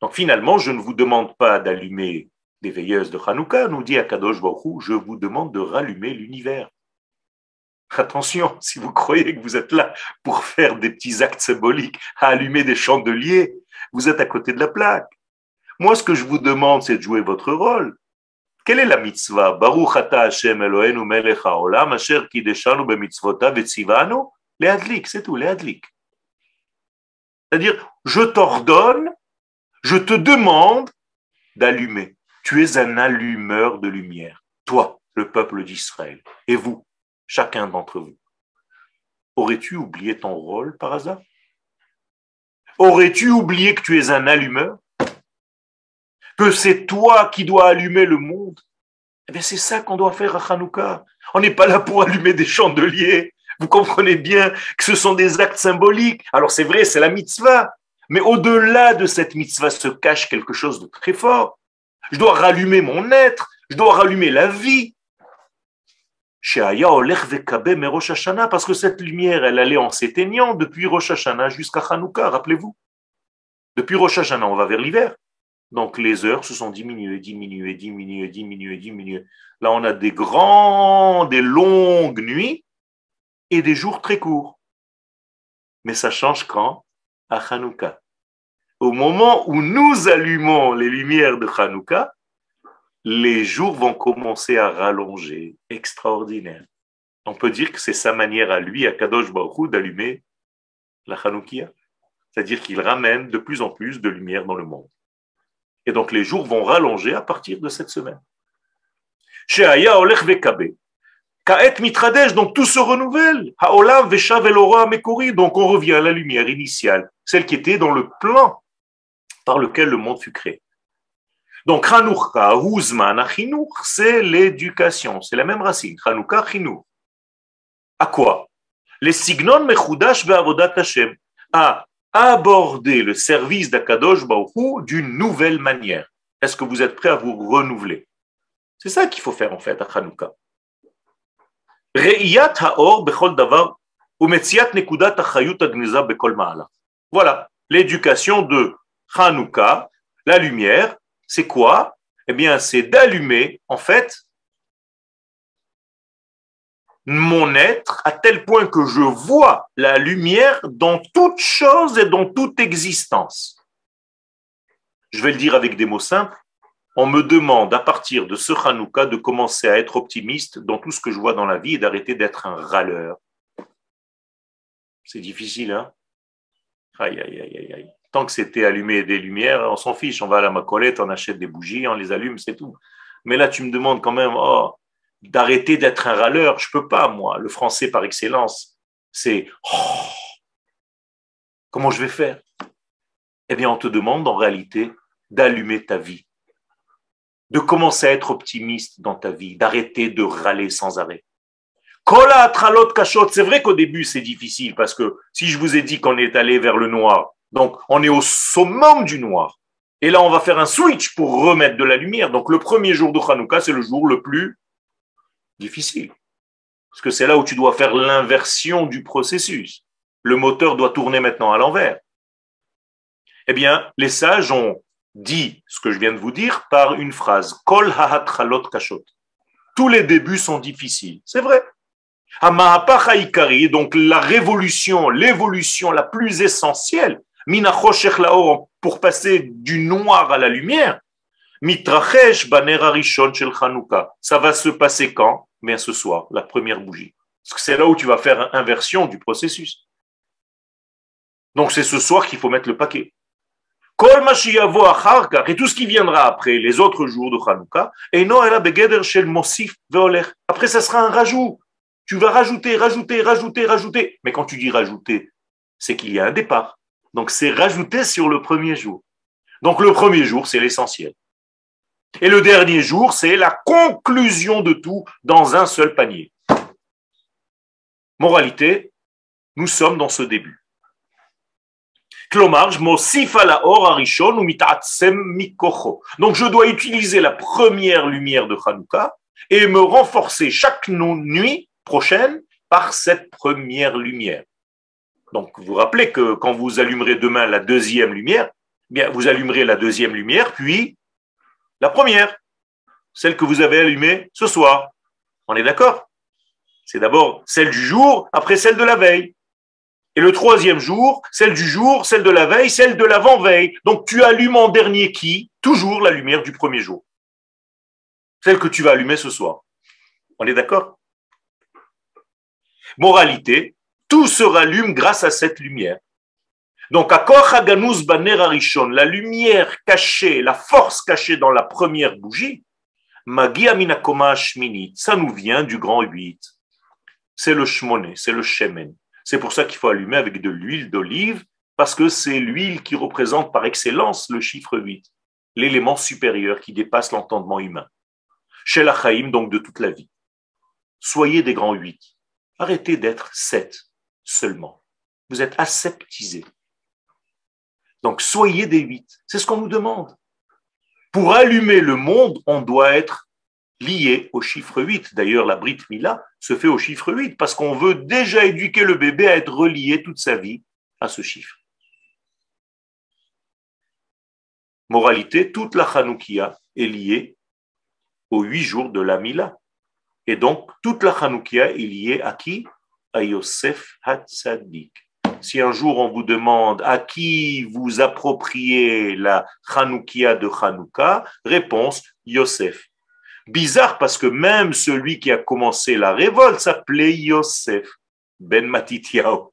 Donc finalement, je ne vous demande pas d'allumer des veilleuses de Hanouka, nous dit Akadosh Baruch je vous demande de rallumer l'univers. Attention, si vous croyez que vous êtes là pour faire des petits actes symboliques, à allumer des chandeliers, vous êtes à côté de la plaque. Moi, ce que je vous demande, c'est de jouer votre rôle. Quelle est la mitzvah? Baruch ata Hashem Eloheinu melech haolam asher kideshanu bemitzvotav etzivanu Leadlik, c'est tout, leadlik. C'est-à-dire, je t'ordonne, je te demande d'allumer. Tu es un allumeur de lumière. Toi, le peuple d'Israël. Et vous, chacun d'entre vous. Aurais-tu oublié ton rôle par hasard? Aurais-tu oublié que tu es un allumeur? Que c'est toi qui dois allumer le monde? Eh bien, c'est ça qu'on doit faire à Hanouka. On n'est pas là pour allumer des chandeliers. Vous comprenez bien que ce sont des actes symboliques. Alors, c'est vrai, c'est la mitzvah. Mais au-delà de cette mitzvah se cache quelque chose de très fort. Je dois rallumer mon être. Je dois rallumer la vie parce que cette lumière, elle allait en s'éteignant depuis Rosh Hashanah jusqu'à Hanouka, rappelez-vous. Depuis Rosh Hashanah, on va vers l'hiver. Donc les heures se sont diminuées, diminuées, diminuées, diminuées, diminuées. Là, on a des grandes, des longues nuits et des jours très courts. Mais ça change quand? À Hanouka. Au moment où nous allumons les lumières de Hanouka, les jours vont commencer à rallonger. Extraordinaire. On peut dire que c'est sa manière à lui, à Kadosh Baruch d'allumer la Hanoukia. C'est-à-dire qu'il ramène de plus en plus de lumière dans le monde. Et donc les jours vont rallonger à partir de cette semaine. Mitradesh, donc tout se renouvelle. Mekori, donc on revient à la lumière initiale, celle qui était dans le plan par lequel le monde fut créé. Donc, Hanouka, Huzman, Achinour, c'est l'éducation. C'est la même racine. Hanouka, Chinour. À quoi? Les signon mechudash ve'avodat Hashem. À aborder le service d'Akadosh Baruch d'une nouvelle manière. Est-ce que vous êtes prêt à vous renouveler? C'est ça qu'il faut faire en fait à Hanouka. Re'iyat ha'or bechol davar umetziat nekudat achayut agniza bekol ma'ala. Voilà l'éducation de Hanouka, la lumière, c'est quoi? Eh bien, c'est d'allumer, en fait, mon être à tel point que je vois la lumière dans toute chose et dans toute existence. Je vais le dire avec des mots simples. On me demande à partir de ce Hanouka de commencer à être optimiste dans tout ce que je vois dans la vie et d'arrêter d'être un râleur. C'est difficile, hein? Aïe, aïe, aïe, aïe. Tant que c'était allumé des lumières, on s'en fiche. On va à la macolette, on achète des bougies, on les allume, c'est tout. Mais là, tu me demandes quand même oh, d'arrêter d'être un râleur. Je peux pas, moi. Le français par excellence, c'est oh, comment je vais faire? Eh bien, on te demande en réalité d'allumer ta vie, de commencer à être optimiste dans ta vie, d'arrêter de râler sans arrêt. C'est vrai qu'au début, c'est difficile parce que si je vous ai dit qu'on est allé vers le noir, donc, on est au summum du noir. Et là, on va faire un switch pour remettre de la lumière. Donc, le premier jour de Hanouka, c'est le jour le plus difficile. Parce que c'est là où tu dois faire l'inversion du processus. Le moteur doit tourner maintenant à l'envers. Eh bien, les sages ont dit ce que je viens de vous dire par une phrase. Kol kashot. Tous les débuts sont difficiles. C'est vrai. donc la révolution, l'évolution la plus essentielle, pour passer du noir à la lumière. Ça va se passer quand? Mais ce soir, la première bougie. C'est là où tu vas faire inversion du processus. Donc c'est ce soir qu'il faut mettre le paquet. Et tout ce qui viendra après, les autres jours de Hanouka, Après, ça sera un rajout. Tu vas rajouter, rajouter, rajouter, rajouter. Mais quand tu dis rajouter, c'est qu'il y a un départ. Donc c'est rajouté sur le premier jour. Donc le premier jour, c'est l'essentiel. Et le dernier jour, c'est la conclusion de tout dans un seul panier. Moralité, nous sommes dans ce début. Donc je dois utiliser la première lumière de Hanouka et me renforcer chaque nuit prochaine par cette première lumière. Donc, vous vous rappelez que quand vous allumerez demain la deuxième lumière, eh bien, vous allumerez la deuxième lumière, puis la première, celle que vous avez allumée ce soir. On est d'accord? C'est d'abord celle du jour, après celle de la veille. Et le troisième jour, celle du jour, celle de la veille, celle de l'avant-veille. Donc tu allumes en dernier qui? Toujours la lumière du premier jour. Celle que tu vas allumer ce soir. On est d'accord? Moralité, tout se rallume grâce à cette lumière. Donc, Baner Arishon, la lumière cachée, la force cachée dans la première bougie, Magia Minakoma Shminit, ça nous vient du grand 8. C'est le shmoné, c'est le shemen. C'est pour ça qu'il faut allumer avec de l'huile d'olive, parce que c'est l'huile qui représente par excellence le chiffre 8, l'élément supérieur qui dépasse l'entendement humain. La donc de toute la vie. Soyez des grands 8. Arrêtez d'être 7 seulement. Vous êtes aseptisés. Donc soyez des 8. C'est ce qu'on nous demande. Pour allumer le monde, on doit être lié au chiffre 8. D'ailleurs, la Brit Mila se fait au chiffre 8 parce qu'on veut déjà éduquer le bébé à être relié toute sa vie à ce chiffre. Moralité, toute la Hanoukia est liée aux huit jours de la Mila. Et donc, toute la Hanoukia est liée à qui? À Yosef Hatzadik. Si un jour on vous demande à qui vous appropriez la Hanoukia de Hanouka, réponse Yosef. Bizarre parce que même celui qui a commencé la révolte s'appelait Yosef ben Matityahu.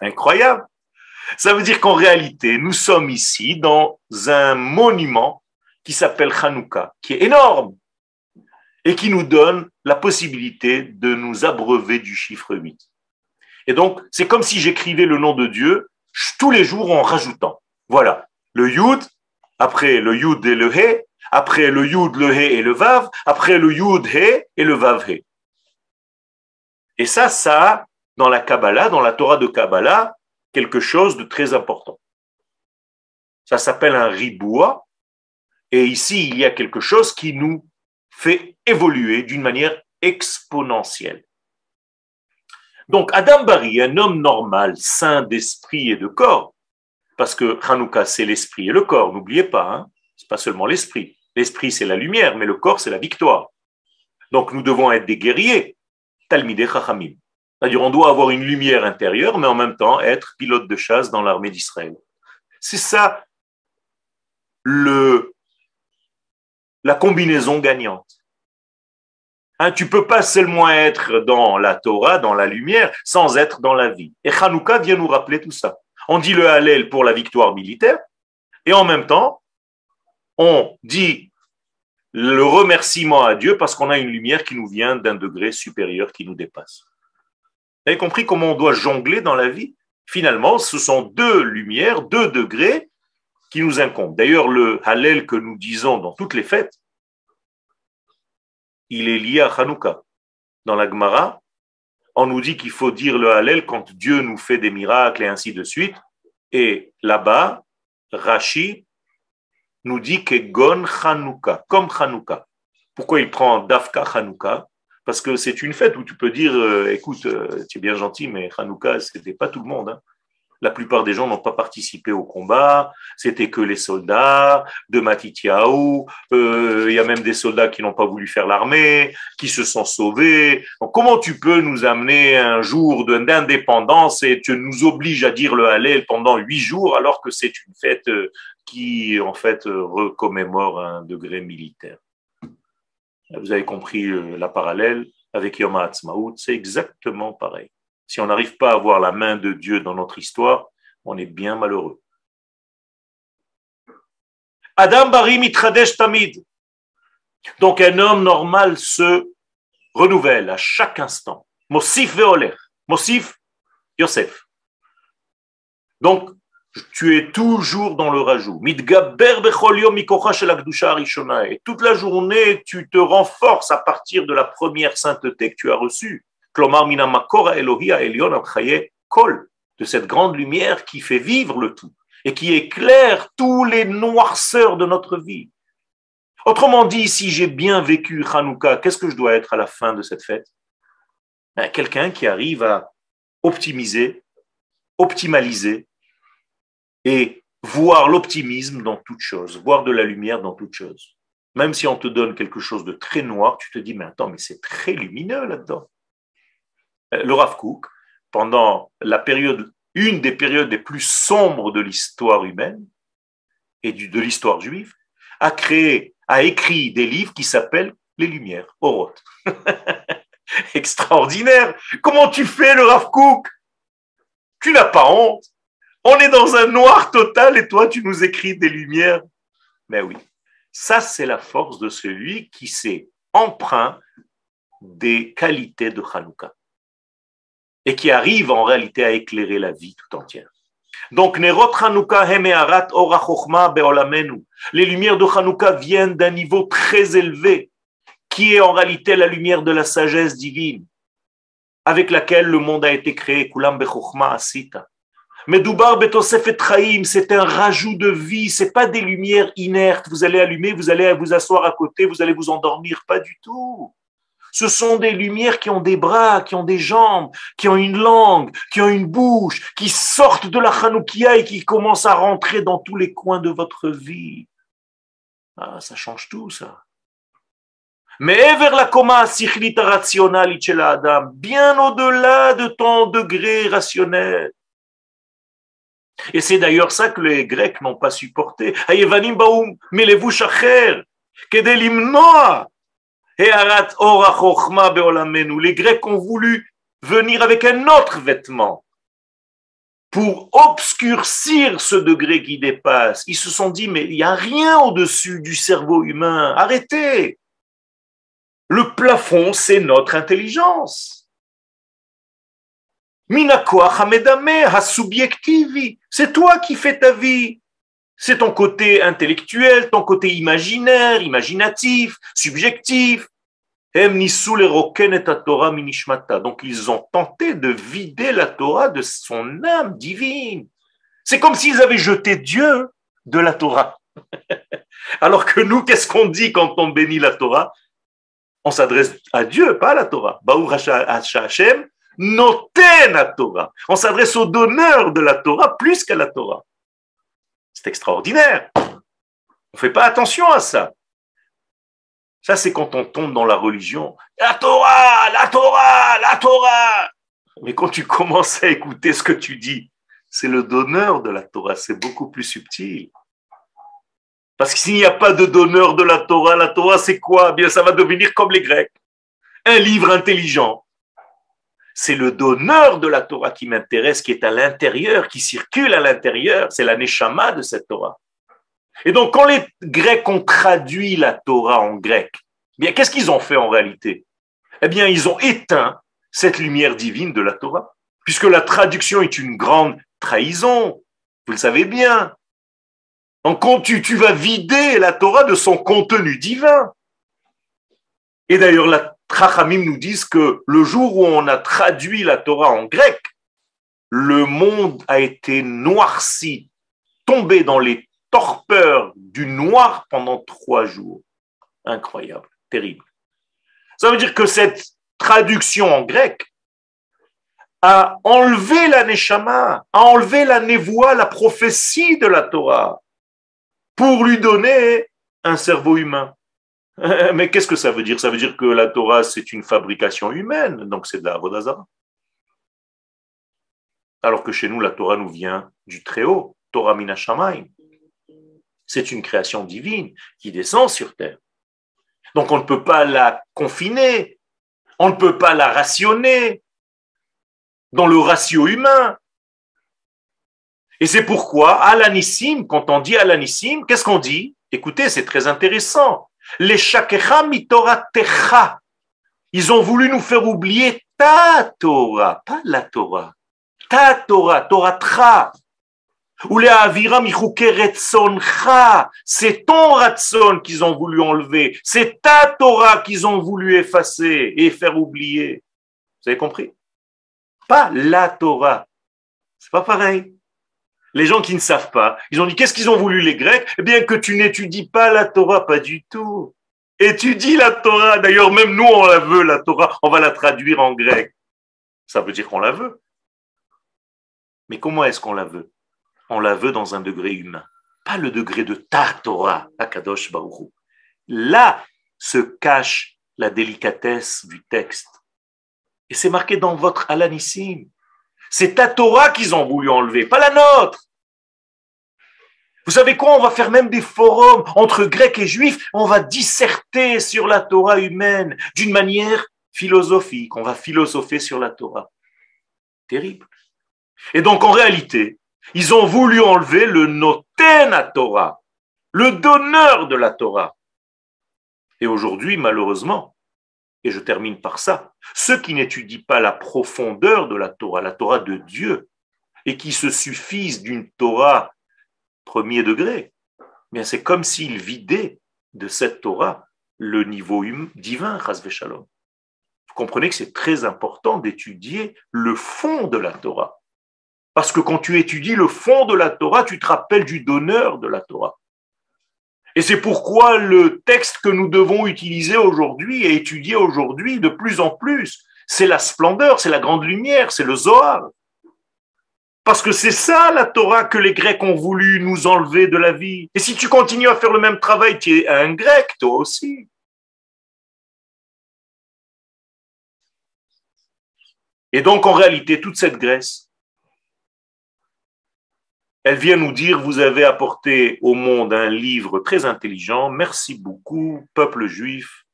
Incroyable. Ça veut dire qu'en réalité, nous sommes ici dans un monument qui s'appelle Hanouka, qui est énorme et qui nous donne la possibilité de nous abreuver du chiffre 8. Et donc, c'est comme si j'écrivais le nom de Dieu tous les jours en rajoutant. Voilà, le Yud, après le Yud et le He, après le Yud, le He et le Vav, après le Yud, He et le Vav, He. Et ça, ça a, dans la Kabbalah, dans la Torah de Kabbalah, quelque chose de très important. Ça s'appelle un riboua, et ici, il y a quelque chose qui nous fait évoluer d'une manière exponentielle. Donc, Adam Bari, un homme normal, saint d'esprit et de corps, parce que Hanouka, c'est l'esprit et le corps, n'oubliez pas, hein, c'est pas seulement l'esprit. L'esprit, c'est la lumière, mais le corps, c'est la victoire. Donc, nous devons être des guerriers, Talmideh Chachamim. C'est-à-dire, on doit avoir une lumière intérieure, mais en même temps être pilote de chasse dans l'armée d'Israël. C'est ça le, la combinaison gagnante. Hein, tu peux pas seulement être dans la Torah, dans la lumière, sans être dans la vie. Et Hanouka vient nous rappeler tout ça. On dit le Hallel pour la victoire militaire, et en même temps, on dit le remerciement à Dieu parce qu'on a une lumière qui nous vient d'un degré supérieur qui nous dépasse. Vous avez compris comment on doit jongler dans la vie? Finalement, ce sont deux lumières, deux degrés qui nous incombent. D'ailleurs, le Hallel que nous disons dans toutes les fêtes, il est lié à Hanouka. Dans la Gemara, on nous dit qu'il faut dire le Hallel quand Dieu nous fait des miracles et ainsi de suite. Et là-bas, Rashi nous dit que Gon Hanouka, comme Hanouka. Pourquoi il prend Dafka Hanouka? Parce que c'est une fête où tu peux dire, euh, écoute, euh, bien gentil, mais Hanouka, c'était pas tout le monde. Hein. La plupart des gens n'ont pas participé au combat, c'était que les soldats de Matitiaou, euh, il y a même des soldats qui n'ont pas voulu faire l'armée, qui se sont sauvés. comment tu peux nous amener un jour d'indépendance et tu nous obliges à dire le Hallel pendant huit jours alors que c'est une fête euh, qui, en fait, recommémore un degré militaire? Vous avez compris euh, la parallèle avec Yom HaAtzmaut, c'est exactement pareil. Si on n'arrive pas à voir la main de Dieu dans notre histoire, on est bien malheureux. Adam Bari Mitradesh Tamid. Donc un homme normal se renouvelle à chaque instant. Mosif Veoler. Mosif Yosef. Donc, tu es toujours dans le rajout. Et toute la journée, tu te renforces à partir de la première sainteté que tu as reçue de cette grande lumière qui fait vivre le tout et qui éclaire tous les noirceurs de notre vie. Autrement dit, si j'ai bien vécu Hanouka, qu'est-ce que je dois être à la fin de cette fête? Ben, Quelqu'un qui arrive à optimiser, optimaliser et voir l'optimisme dans toute chose, voir de la lumière dans toute chose. Même si on te donne quelque chose de très noir, tu te dis, mais attends, mais c'est très lumineux là-dedans. Euh, le Rav Kook, pendant la période, une des périodes les plus sombres de l'histoire humaine et de l'histoire juive, a créé, a écrit des livres qui s'appellent Les Lumières, Oroth. Extraordinaire. Comment tu fais le Rav Kook? Tu n'as pas honte. On est dans un noir total et toi, tu nous écris des lumières. Mais oui, ça, c'est la force de celui qui s'est emprunt des qualités de Hanouka et qui arrive en réalité à éclairer la vie tout entière. Donc, Nerot Hemearat Ora Beolamenu. Les lumières de Hanouka viennent d'un niveau très élevé, qui est en réalité la lumière de la sagesse divine, avec laquelle le monde a été créé. Kulam Bechokma Asita. Mais Doubar Betosef et c'est un rajout de vie, c'est pas des lumières inertes. Vous allez allumer, vous allez vous asseoir à côté, vous allez vous endormir, pas du tout. Ce sont des lumières qui ont des bras, qui ont des jambes, qui ont une langue, qui ont une bouche, qui sortent de la Hanoukia et qui commencent à rentrer dans tous les coins de votre vie. Ah, ça change tout, ça. Mais vers la coma rationnelle chez Adam, bien au-delà de ton degré rationnel. Et c'est d'ailleurs ça que les Grecs n'ont pas supporté. Les Grecs ont voulu venir avec un autre vêtement pour obscurcir ce degré qui dépasse. Ils se sont dit, mais il n'y a rien au-dessus du cerveau humain. Arrêtez. Le plafond, c'est notre intelligence. C'est toi qui fais ta vie. C'est ton côté intellectuel, ton côté imaginaire, imaginatif, subjectif. Donc ils ont tenté de vider la Torah de son âme divine. C'est comme s'ils avaient jeté Dieu de la Torah. Alors que nous, qu'est-ce qu'on dit quand on bénit la Torah? On s'adresse à Dieu, pas à la Torah. Hashem, Noten Torah. On s'adresse au donneur de la Torah plus qu'à la Torah. C'est extraordinaire. On ne fait pas attention à ça. Ça, c'est quand on tombe dans la religion. La Torah, la Torah, la Torah. Mais quand tu commences à écouter ce que tu dis, c'est le donneur de la Torah. C'est beaucoup plus subtil. Parce que s'il n'y a pas de donneur de la Torah, la Torah, c'est quoi? Bien, ça va devenir comme les Grecs. Un livre intelligent c'est le donneur de la Torah qui m'intéresse, qui est à l'intérieur, qui circule à l'intérieur. C'est la neshama de cette Torah. Et donc, quand les Grecs ont traduit la Torah en grec, eh bien, qu'est-ce qu'ils ont fait en réalité? Eh bien, ils ont éteint cette lumière divine de la Torah, puisque la traduction est une grande trahison. Vous le savez bien. En tu, tu vas vider la Torah de son contenu divin. Et d'ailleurs, la Trachamim nous disent que le jour où on a traduit la Torah en grec, le monde a été noirci, tombé dans les torpeurs du noir pendant trois jours. Incroyable, terrible. Ça veut dire que cette traduction en grec a enlevé la neshama, a enlevé la névoie, la prophétie de la Torah, pour lui donner un cerveau humain. Mais qu'est-ce que ça veut dire? Ça veut dire que la Torah, c'est une fabrication humaine, donc c'est de la Vodazara. Alors que chez nous, la Torah nous vient du Très-Haut, Torah Minashamayim. C'est une création divine qui descend sur terre. Donc on ne peut pas la confiner, on ne peut pas la rationner dans le ratio humain. Et c'est pourquoi, Alanissim, quand on dit Alanissim, qu'est-ce qu'on dit? Écoutez, c'est très intéressant. Les shakecha mitora techa. Ils ont voulu nous faire oublier ta Torah, pas la Torah. Ta Torah, Torah tra. Ou les avira C'est ton ratson qu'ils ont voulu enlever. C'est ta Torah qu'ils ont voulu effacer et faire oublier. Vous avez compris? Pas la Torah. C'est pas pareil. Les gens qui ne savent pas, ils ont dit qu'est-ce qu'ils ont voulu les Grecs? Eh bien que tu n'étudies pas la Torah, pas du tout. Étudie la Torah. D'ailleurs, même nous, on la veut, la Torah. On va la traduire en grec. Ça veut dire qu'on la veut. Mais comment est-ce qu'on la veut? On la veut dans un degré humain. Pas le degré de ta Torah, Akadosh Baruch Là se cache la délicatesse du texte. Et c'est marqué dans votre alanissime. C'est ta Torah qu'ils ont voulu enlever, pas la nôtre. Vous savez quoi On va faire même des forums entre Grecs et Juifs. On va disserter sur la Torah humaine d'une manière philosophique. On va philosopher sur la Torah. Terrible. Et donc, en réalité, ils ont voulu enlever le noten à Torah, le donneur de la Torah. Et aujourd'hui, malheureusement, et je termine par ça, ceux qui n'étudient pas la profondeur de la Torah, la Torah de Dieu, et qui se suffisent d'une Torah premier degré, bien c'est comme s'ils vidaient de cette Torah le niveau hum, divin, Shalom. Vous comprenez que c'est très important d'étudier le fond de la Torah. Parce que quand tu étudies le fond de la Torah, tu te rappelles du donneur de la Torah. Et c'est pourquoi le texte que nous devons utiliser aujourd'hui et étudier aujourd'hui de plus en plus, c'est la splendeur, c'est la grande lumière, c'est le Zohar. Parce que c'est ça la Torah que les Grecs ont voulu nous enlever de la vie. Et si tu continues à faire le même travail, tu es un Grec, toi aussi. Et donc, en réalité, toute cette Grèce, elle vient nous dire, vous avez apporté au monde un livre très intelligent, merci beaucoup, peuple juif,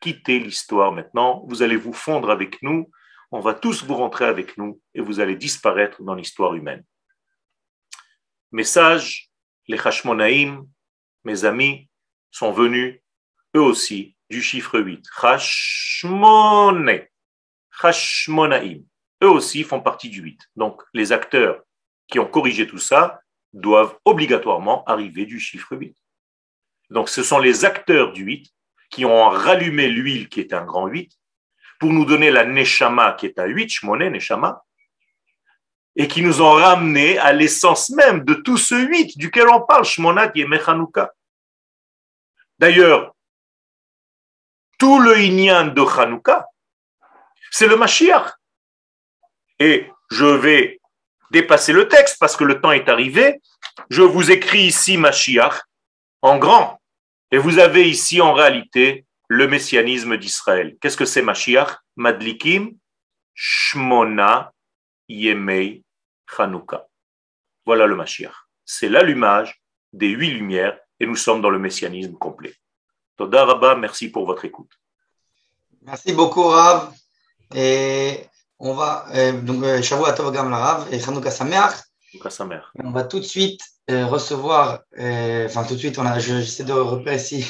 quittez l'histoire maintenant, vous allez vous fondre avec nous, on va tous vous rentrer avec nous et vous allez disparaître dans l'histoire humaine. Message, les Hashmonaïm, mes amis, sont venus eux aussi du chiffre 8. Hashmone, Hashmonaïm. Eux aussi font partie du 8. Donc les acteurs qui ont corrigé tout ça doivent obligatoirement arriver du chiffre 8. Donc ce sont les acteurs du 8 qui ont rallumé l'huile qui est un grand 8 pour nous donner la Neshama qui est un 8, Shmoné Neshama, et qui nous ont ramené à l'essence même de tout ce 8 duquel on parle, Shmona qui est Mechanouka. D'ailleurs, tout le Inyan de Hanouka, c'est le Mashiach. Et je vais dépasser le texte parce que le temps est arrivé. Je vous écris ici Mashiach en grand. Et vous avez ici en réalité le messianisme d'Israël. Qu'est-ce que c'est Mashiach? Madlikim Shmona Yemei Chanukah. Voilà le Mashiach. C'est l'allumage des huit lumières et nous sommes dans le messianisme complet. Toda Rabba, merci pour votre écoute. Merci beaucoup, Rav. Et on va, euh, donc, euh, Tov Gam Larav et Chanukah Sameach. On va tout de suite euh, recevoir, enfin tout de suite, on a, j'essaie de repérer si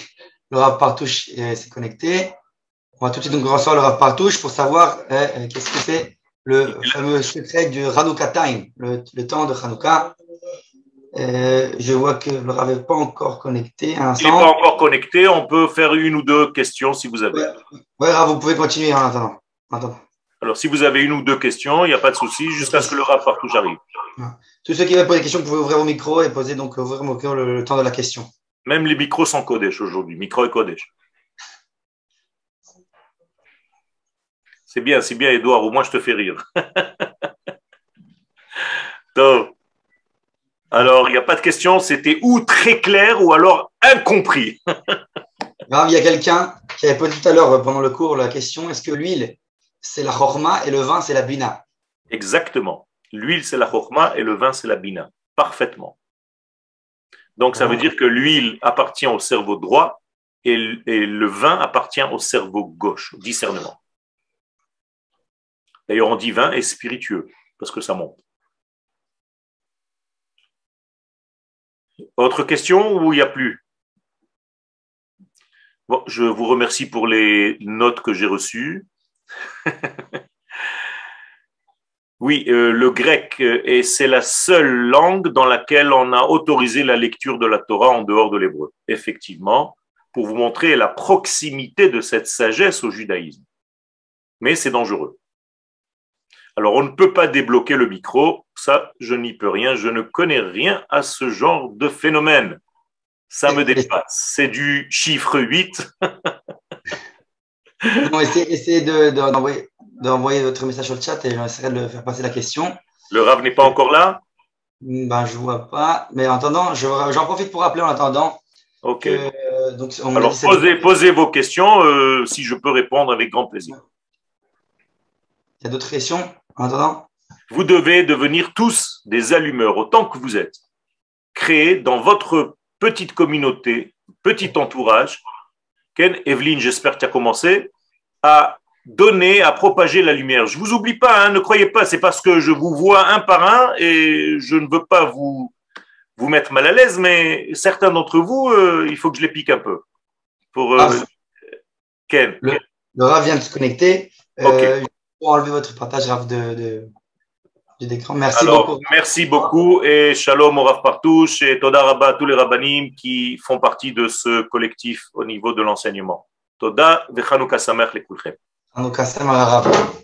le Rav Partouche s'est connecté. On va tout de suite donc recevoir le Rav Partouche pour savoir qu'est-ce que c'est le fameux secret du Hanouka Time, le, temps de Hanouka. je vois que le Rav n'est pas encore connecté. Il n'est pas encore connecté. On peut faire une ou deux questions si vous avez. Oui, Rav, vous pouvez continuer en attendant. En attendant. Alors, si vous avez une ou deux questions, il n'y a pas de souci, jusqu'à ce que le rap partout arrive. Tous ceux qui veulent poser des questions, vous pouvez ouvrir vos micros et poser donc ouvrir micro le, temps de la question. Même les micros sont Kodesh aujourd'hui, micro et Kodesh. C'est bien, c'est bien, Edouard, au moins je te fais rire. Alors, il n'y a pas de question, c'était ou très clair ou alors incompris. il y a quelqu'un qui avait posé tout à l'heure pendant le cours la question est-ce que l'huile c'est la chorma et le vin, c'est la bina. Exactement. L'huile, c'est la chorma et le vin, c'est la bina. Parfaitement. Donc, ça veut dire que l'huile appartient au cerveau droit et, le vin appartient au cerveau gauche, discernement. D'ailleurs, on dit vin est spiritueux parce que ça monte. Autre question ou il n'y a plus? Je vous remercie pour les notes que j'ai reçues. oui, euh, le grec, euh, et c'est la seule langue dans laquelle on a autorisé la lecture de la Torah en dehors de l'hébreu. Effectivement, pour vous montrer la proximité de cette sagesse au judaïsme. Mais c'est dangereux. Alors, on ne peut pas débloquer le micro, ça, je n'y peux rien, je ne connais rien à ce genre de phénomène. Ça me dépasse. C'est du chiffre 8. essayez, d'envoyer, votre message sur le chat et j'essaierai de faire passer la question. Le Rav n'est pas encore là? Ben, Je ne vois pas. Mais en attendant, j'en profite pour rappeler en attendant Ok. que donc, Alors, posez, vos questions, euh, si je peux répondre avec grand plaisir. Il y a d'autres questions en attendant? Vous devez devenir tous des allumeurs, autant que vous êtes. Créer dans votre petite communauté, petit entourage, Ken, Evelyne, j'espère que tu as commencé, à donner, à propager la lumière. Je ne vous oublie pas, hein, ne croyez pas, c'est parce que je vous vois un par un et je ne veux pas vous, vous mettre mal à l'aise, mais certains d'entre vous, euh, il faut que je les pique un peu. Pour, euh, ah. Ken. Le, Rav vient de se connecter. Euh, pour enlever votre partage, Rav, de, d'écran. Merci beaucoup. Merci beaucoup et shalom au Rav Partouche et Toda Rabba à tous les rabbanim qui font partie de ce collectif au niveau de l'enseignement. Toda vechanouka samer le kulchem. Chanukah samer